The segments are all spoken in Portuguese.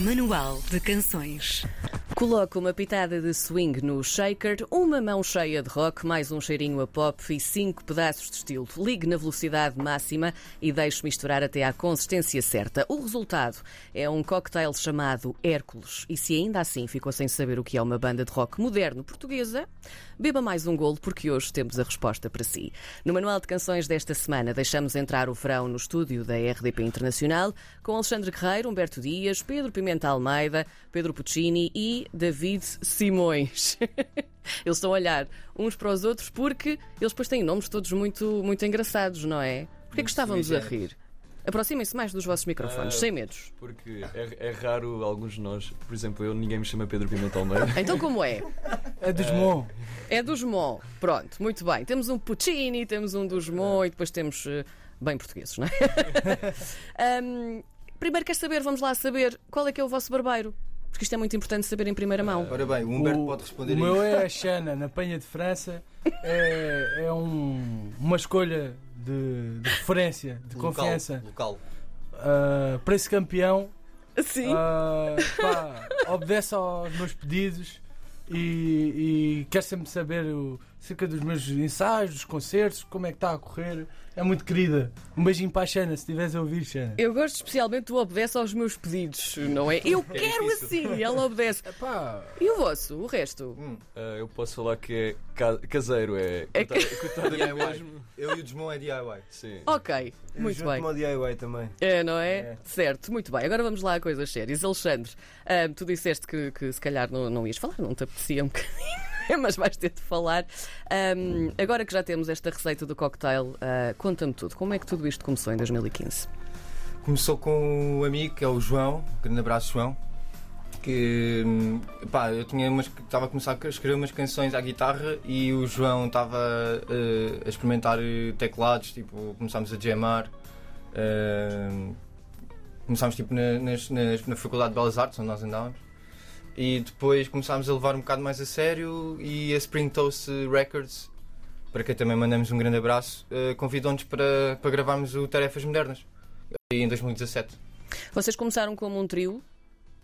Manual de Canções. Coloca uma pitada de swing no shaker, uma mão cheia de rock, mais um cheirinho a pop e cinco pedaços de estilo. Ligue na velocidade máxima e deixe misturar até à consistência certa. O resultado é um cocktail chamado Hércules. E se ainda assim ficou sem saber o que é uma banda de rock moderno portuguesa, beba mais um golo porque hoje temos a resposta para si. No Manual de Canções desta semana deixamos entrar o verão no estúdio da RDP Internacional com Alexandre Guerreiro, Humberto Dias, Pedro Pimenta Almeida, Pedro Puccini e David Simões. Eles estão a olhar uns para os outros porque eles depois têm nomes todos muito, muito engraçados, não é? Porquê que estávamos a rir? Aproximem-se mais dos vossos microfones, Ah, sem medos. Porque é, é raro alguns de nós, por exemplo, eu ninguém me chama Pedro Pimenta Almeida. Então como é? É dos Mon. É dos Mon. Pronto, muito bem. Temos um Puccini, temos um dos Mon e depois temos eh, bem portugueses, não é? Primeiro quer saber, vamos lá saber qual é que é o vosso barbeiro. Porque isto é muito importante saber em primeira mão. Ora bem, o Humberto O- pode responder O a meu é a Xana, na Penha de França. É, é um- uma escolha de, de referência, de Local, confiança. Local. Ah, preço campeão. Sim. Ah, pá, obedece aos meus pedidos e, e quer sempre saber o, acerca dos meus ensaios, dos concertos, como é que está a correr. É muito querida. Um beijinho para a Xana, se estiveres a ouvir, Xana. Eu gosto especialmente do obedece aos meus pedidos, não é? Eu quero difícil. assim, e ela obedece. Epá, E o vosso, o resto? Hum, Ah, eu posso falar que é ca- caseiro, é É coitado, DIY. mesmo. Eu e o Desmão é DIY. Sim. Ok, muito bem. ao DIY também. É, não é? É. Certo, muito bem. Agora vamos lá a coisas sérias. Alexandre, ah, tu disseste que, que se calhar não, não ias falar, não te apetecia um bocadinho, mas vais ter de falar. Ahm, agora que já temos esta receita do cocktail, ah, conta-me tudo. Como é que tudo isto começou em 2015? Começou com um amigo que é o João, grande abraço João, que hum, pá, eu tinha umas, estava a começar a escrever umas canções à guitarra e o João estava eh, a experimentar eh, teclados, tipo, começámos a jamar. eh, começámos tipo na, na Faculdade de Belas Artes, onde nós andávamos. E depois começámos a levar um bocado mais a sério e a Spring Toast Records, para quem também mandamos um grande abraço, eh, convidou-nos para, para gravarmos o Tarefas Modernas em 2017. Vocês começaram como um trio,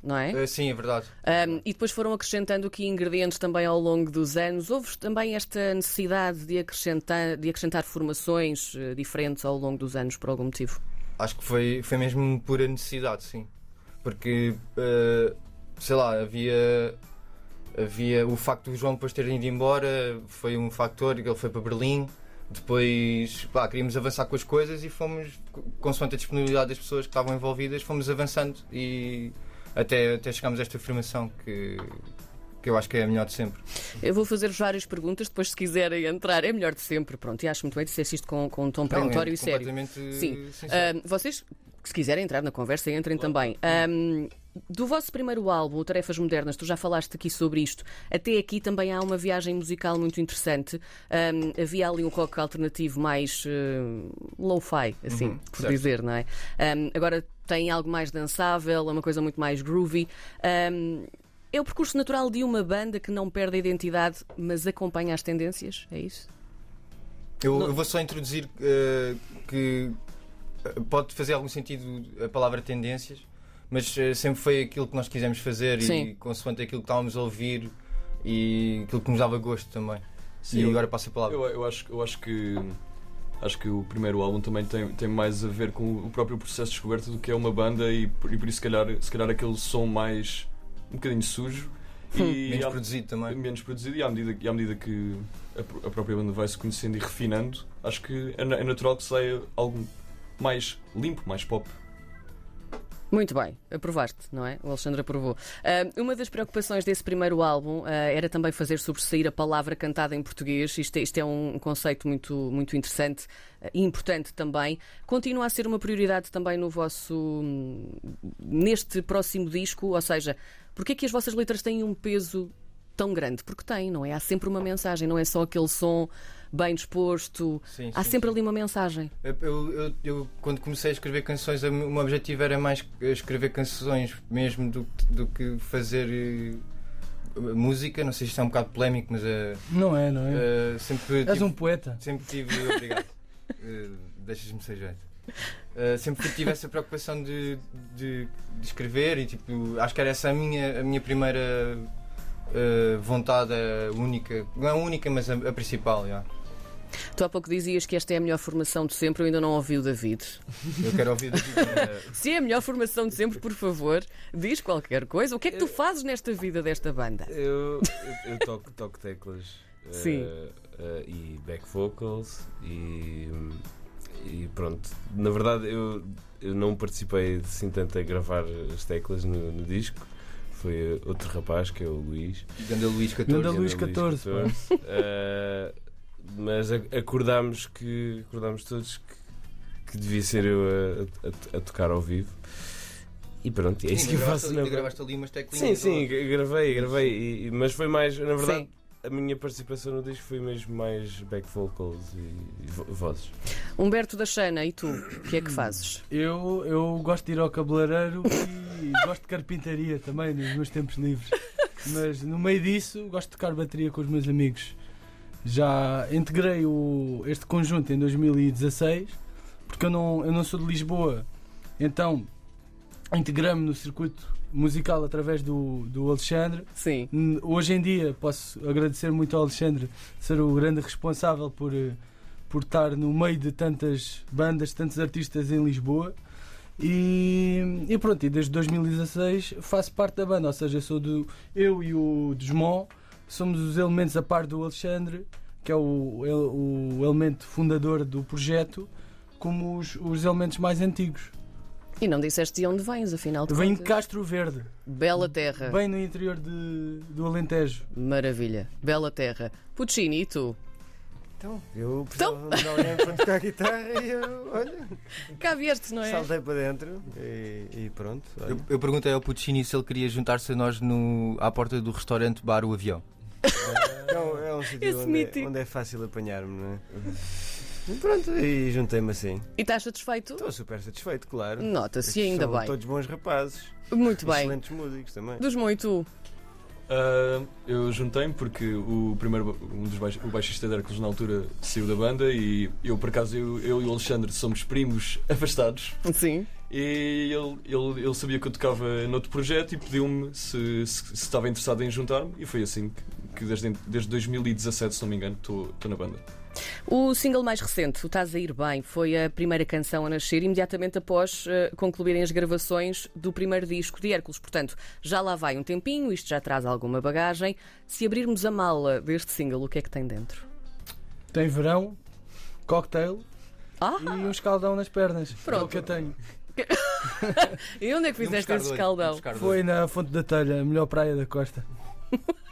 não é? Eh, sim, é verdade. Um, e depois foram acrescentando aqui ingredientes também ao longo dos anos. Houve também esta necessidade de acrescentar, de acrescentar formações eh, diferentes ao longo dos anos por algum motivo? Acho que foi, foi mesmo pura necessidade, sim. Porque, eh, sei lá, havia, havia o facto do João depois ter ido embora, foi um factor, ele foi para Berlim. Depois, pá, queríamos avançar com as coisas e fomos, consoante a disponibilidade das pessoas que estavam envolvidas, fomos avançando e até, até chegámos a esta afirmação que, que eu acho que é a melhor de sempre. Eu vou fazer-vos várias perguntas, depois se quiserem entrar, é melhor de sempre. Pronto, e acho muito bem disseste isto com, com um tom peremptório Não, é e sério. Sim. Um, vocês, se quiserem entrar na conversa, entrem também. Um, do vosso primeiro álbum, Tarefas Modernas, tu já falaste aqui sobre isto. Até aqui também há uma viagem musical muito interessante. Um, havia ali um rock alternativo mais uh, low-fi, assim, Uhum, por certo. dizer, não é? Um, agora tem algo mais dançável, é uma coisa muito mais groovy. Um, é o percurso natural de uma banda que não perde a identidade, mas acompanha as tendências? É isso? Eu, eu vou só introduzir eh, que eh, pode fazer algum sentido a palavra tendências, mas eh, sempre foi aquilo que nós quisemos fazer Sim. e consoante aquilo que estávamos a ouvir e aquilo que nos dava gosto também. Sim, e eu- agora passo a palavra. Eu, eu acho, eu acho que acho que o primeiro álbum também tem, tem mais a ver com o próprio processo de descoberta do que é uma banda e, por- e por isso se calhar, se calhar aquele som mais um bocadinho sujo e Menos à- produzido também. menos produzido e à medida, e à medida que a, a própria banda vai se conhecendo e refinando, acho que é, é natural que saia algo mais limpo, mais pop. Muito bem, aprovaste, não é? O Alexandre aprovou. Ah, uma das preocupações desse primeiro álbum ah, era também fazer sobressair a palavra cantada em português. Isto, é- isto é um conceito muito, muito interessante ah, e importante também. Continua a ser uma prioridade também no vosso. hum, neste próximo disco, ou seja, porque é que as vossas letras têm um peso tão grande? Porque têm, não é? Há sempre uma mensagem, não é só aquele som bem disposto. Sim, Há sim, sempre sim. ali uma mensagem. Eu, eu- eu- quando comecei a escrever canções, o meu objetivo era mais escrever canções mesmo do, que- do que fazer eh, música. Não sei se isto é um bocado polémico, mas eh, não é, não é? eh, sempre, És tive, um poeta. sempre tive. Obrigado. Deixas-me ser jeito. Uh, sempre tive essa preocupação de, de, de escrever e tipo, acho que era essa a minha, a minha primeira uh, vontade a única, não é a única, mas a, a principal. já. Tu há pouco dizias que esta é a melhor formação de sempre, eu ainda não ouvi o David. Eu quero ouvir daqui. uh, Se é a melhor formação de sempre, por favor, diz qualquer coisa. O que é que tu fazes nesta vida desta banda? Eu, eu, eu toco, toco teclas eh, Sim. eh, e back vocals e, e pronto. Na verdade eu, eu não participei assim tanto a gravar as teclas no, no disco. Foi outro rapaz que é o Luís. Ganda Luís 14. Ganda Luís Ganda 14, pá. Eh, mas acordámos que acordámos todos que, que devia ser eu a, a- a tocar ao vivo. E pronto, é isso que eu faço na Ainda gravaste ali umas Sim, teclinhas. sim, gra- gravei, gravei. e- mas foi mais, na verdade, Sim. A minha participação no disco foi mesmo mais back vocals e, e vo- vozes. Humberto da Xana, e tu? O que é que fazes? Eu, eu gosto de ir ao cabeleireiro e gosto de carpintaria também nos meus tempos livres. Mas no meio disso gosto de tocar bateria com os meus amigos. Já integrei o- este conjunto em 2016, porque eu não, eu não sou de Lisboa, então integrei-me no circuito musical através do, do Alexandre. Sim. Hoje em dia posso agradecer muito ao Alexandre ser o grande responsável por, eh, por estar no meio de tantas bandas, tantos artistas em Lisboa. E, e pronto, e desde 2016 faço parte da banda, ou seja, sou do, eu e o Desmond somos os elementos a par do Alexandre, que é o, o elemento fundador do projeto, como os, os elementos mais antigos. E não disseste de onde vens, afinal venho de? Castro Verde, Bela terra. bem no interior de, do Alentejo. Maravilha. Bela terra. Puccini, e tu? Então, eu precisava de alguém para tocar guitarra e eu, olha, Cá vieste, não é? saltei para dentro e, e pronto. Eu, eu perguntei ao Puccini se ele queria juntar-se a nós no, à porta do restaurante Bar O Avião. Então, é um Esse sítio onde, é- mítico. onde é fácil apanhar-me, não é? E pronto, e juntei-me assim. E estás satisfeito? Estou super satisfeito, claro. Nota-se, ainda São bem. Todos bons rapazes. Muito bem. Excelentes músicos também. E tu? Ah, eu juntei-me porque o primeiro um dos baix, o baixista de Hércules na altura saiu da banda e eu por acaso eu, eu e o Alexandre somos primos afastados Sim. e ele, ele, ele sabia que eu tocava noutro projeto e pediu-me se, se, se estava interessado em juntar-me e foi assim que, que desde, desde 2017, se não me engano, estou estou na banda. O single mais recente, o Estás a Ir Bem, foi a primeira canção a nascer imediatamente após eh, concluírem as gravações do primeiro disco de Hércules. Portanto, já lá vai um tempinho, isto já traz alguma bagagem. Se abrirmos a mala deste single, o que é que tem dentro? Tem verão, cocktail Ah! e um escaldão nas pernas. É o Pronto. que eu tenho. E onde é que um fizeste esse um escaldão? Foi na Fonte da Telha, a melhor praia da costa.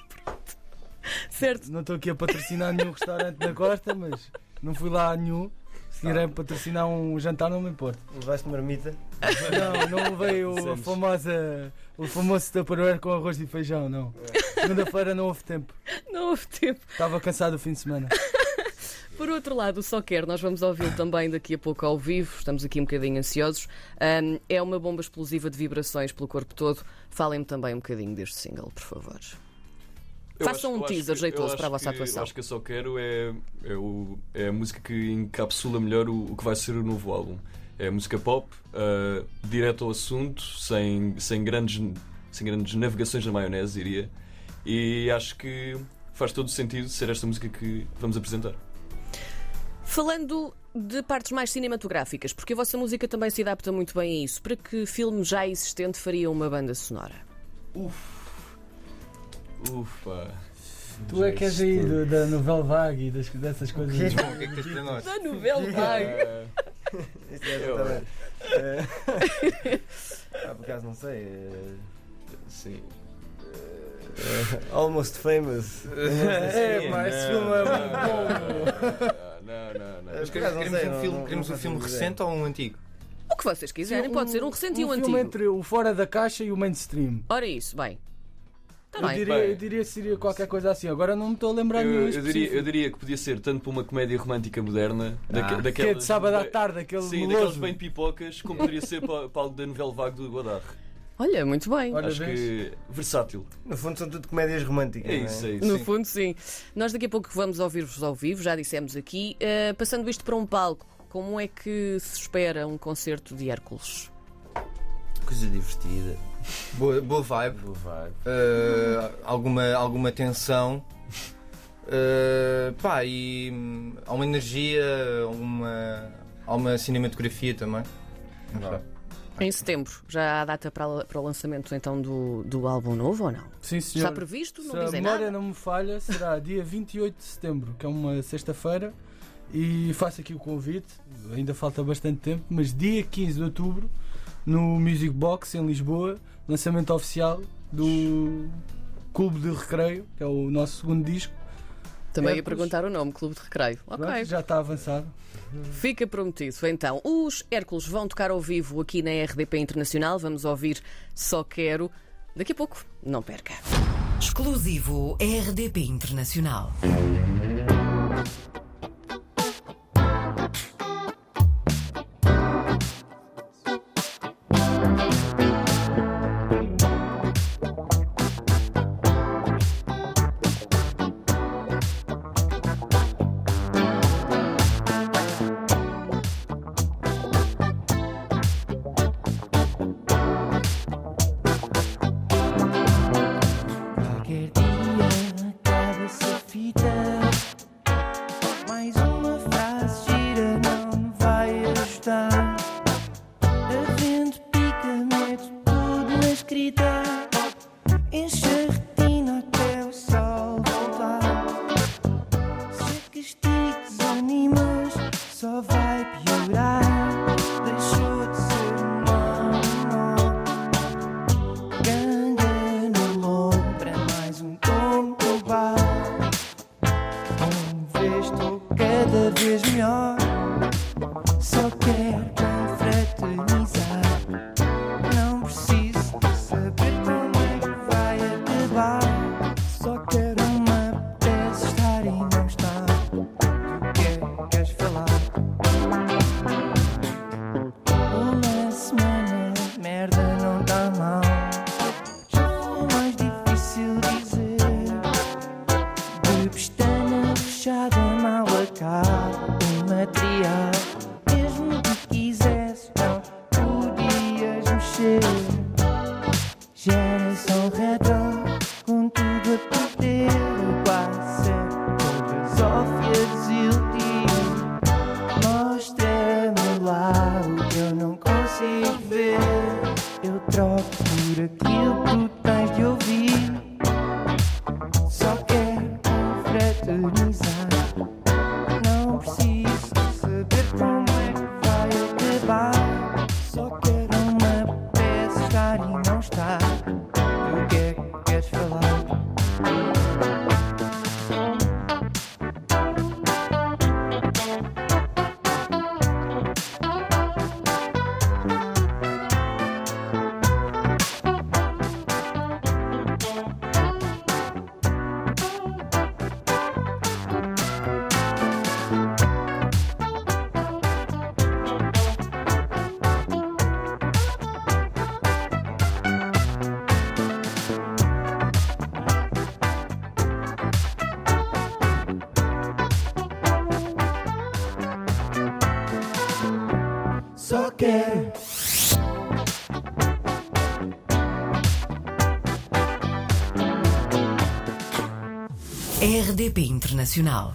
Certo. Não estou aqui a patrocinar nenhum restaurante da costa, mas não fui lá a nenhum. Se irem patrocinar um jantar, não me importa. Levaste marmita? Não, não levei o, a famosa, o famoso tupperware com arroz e feijão, não. Segunda-feira não houve tempo. Não houve tempo. Estava cansado o fim de semana. Por outro lado, o Só Quer, nós vamos ouvi-lo também daqui a pouco ao vivo, estamos aqui um bocadinho ansiosos. Ahm, é uma bomba explosiva de vibrações pelo corpo todo. Falem-me também um bocadinho deste single, por favor. Façam um teaser jeitoso para a vossa que- atuação. Eu acho que eu só quero é, é, o- é a música que encapsula melhor o, o que vai ser o novo álbum. É música pop, ah, direto ao assunto, sem, sem, grandes, sem grandes navegações na maionese, diria. E acho que faz todo o sentido ser esta música que vamos apresentar. Falando de partes mais cinematográficas, porque a vossa música também se adapta muito bem a isso, para que filme já existente faria uma banda sonora? Ufa! Tu é que és aí do- da novela vague e das, dessas coisas. Bom, o que é que tens para nós? Da novela vai! Ah, Isto é Eu- exatamente. Eh, Ah, por acaso não sei. eh, sim. eh, Almost Famous. É, pá, esse filme é muito bom. Não, não, não. Mas queremos, não queremos sei, um filme, não- queremos não um filme recente ou um antigo? O que vocês quiserem, pode ser um recente e um filme antigo. entre o fora da caixa e o mainstream. Ora, isso, bem. Está Eu bem. diria, eu diria que seria qualquer coisa assim. Agora não me estou a lembrar Eu, nenhum eu diria, eu diria que podia ser tanto para uma comédia romântica moderna, daque- Ah. daquelas, Que é de sábado à tarde, aquele Sim, daqueles meloso. bem pipocas, como poderia ser para, para algo da novela vague do Guadarre. Olha, muito bem. Olha, Acho que versátil. No fundo são tudo comédias românticas. É não isso, é isso. No sim. fundo, sim. Nós daqui a pouco vamos ouvir-vos ao vivo, já dissemos aqui. Uh, passando isto para um palco, como é que se espera um concerto de Hércules? Coisa divertida. Boa, boa vibe. Boa vibe. Uh, alguma, alguma tensão. Uh, pá, e hum, há uma energia, uma, há uma cinematografia também. Em setembro, já há data para, para o lançamento então do, do álbum novo ou não? Sim, senhor. Está previsto? Se Não a dizem memória nada? não me falha, será dia 28 de setembro, que é uma sexta-feira. E faço aqui o convite, ainda falta bastante tempo, mas dia 15 de outubro, no Music Box em Lisboa, lançamento oficial do Clube de Recreio, que é o nosso segundo disco. Também ia Hércules. perguntar o nome, Clube de Recreio. Pronto, Ok, Já está avançado. fica prometido. Então, os Hércules vão tocar ao vivo aqui na RDP Internacional. Vamos ouvir Só Quero daqui a pouco. Não perca. Exclusivo RDP Internacional. RDP Internacional.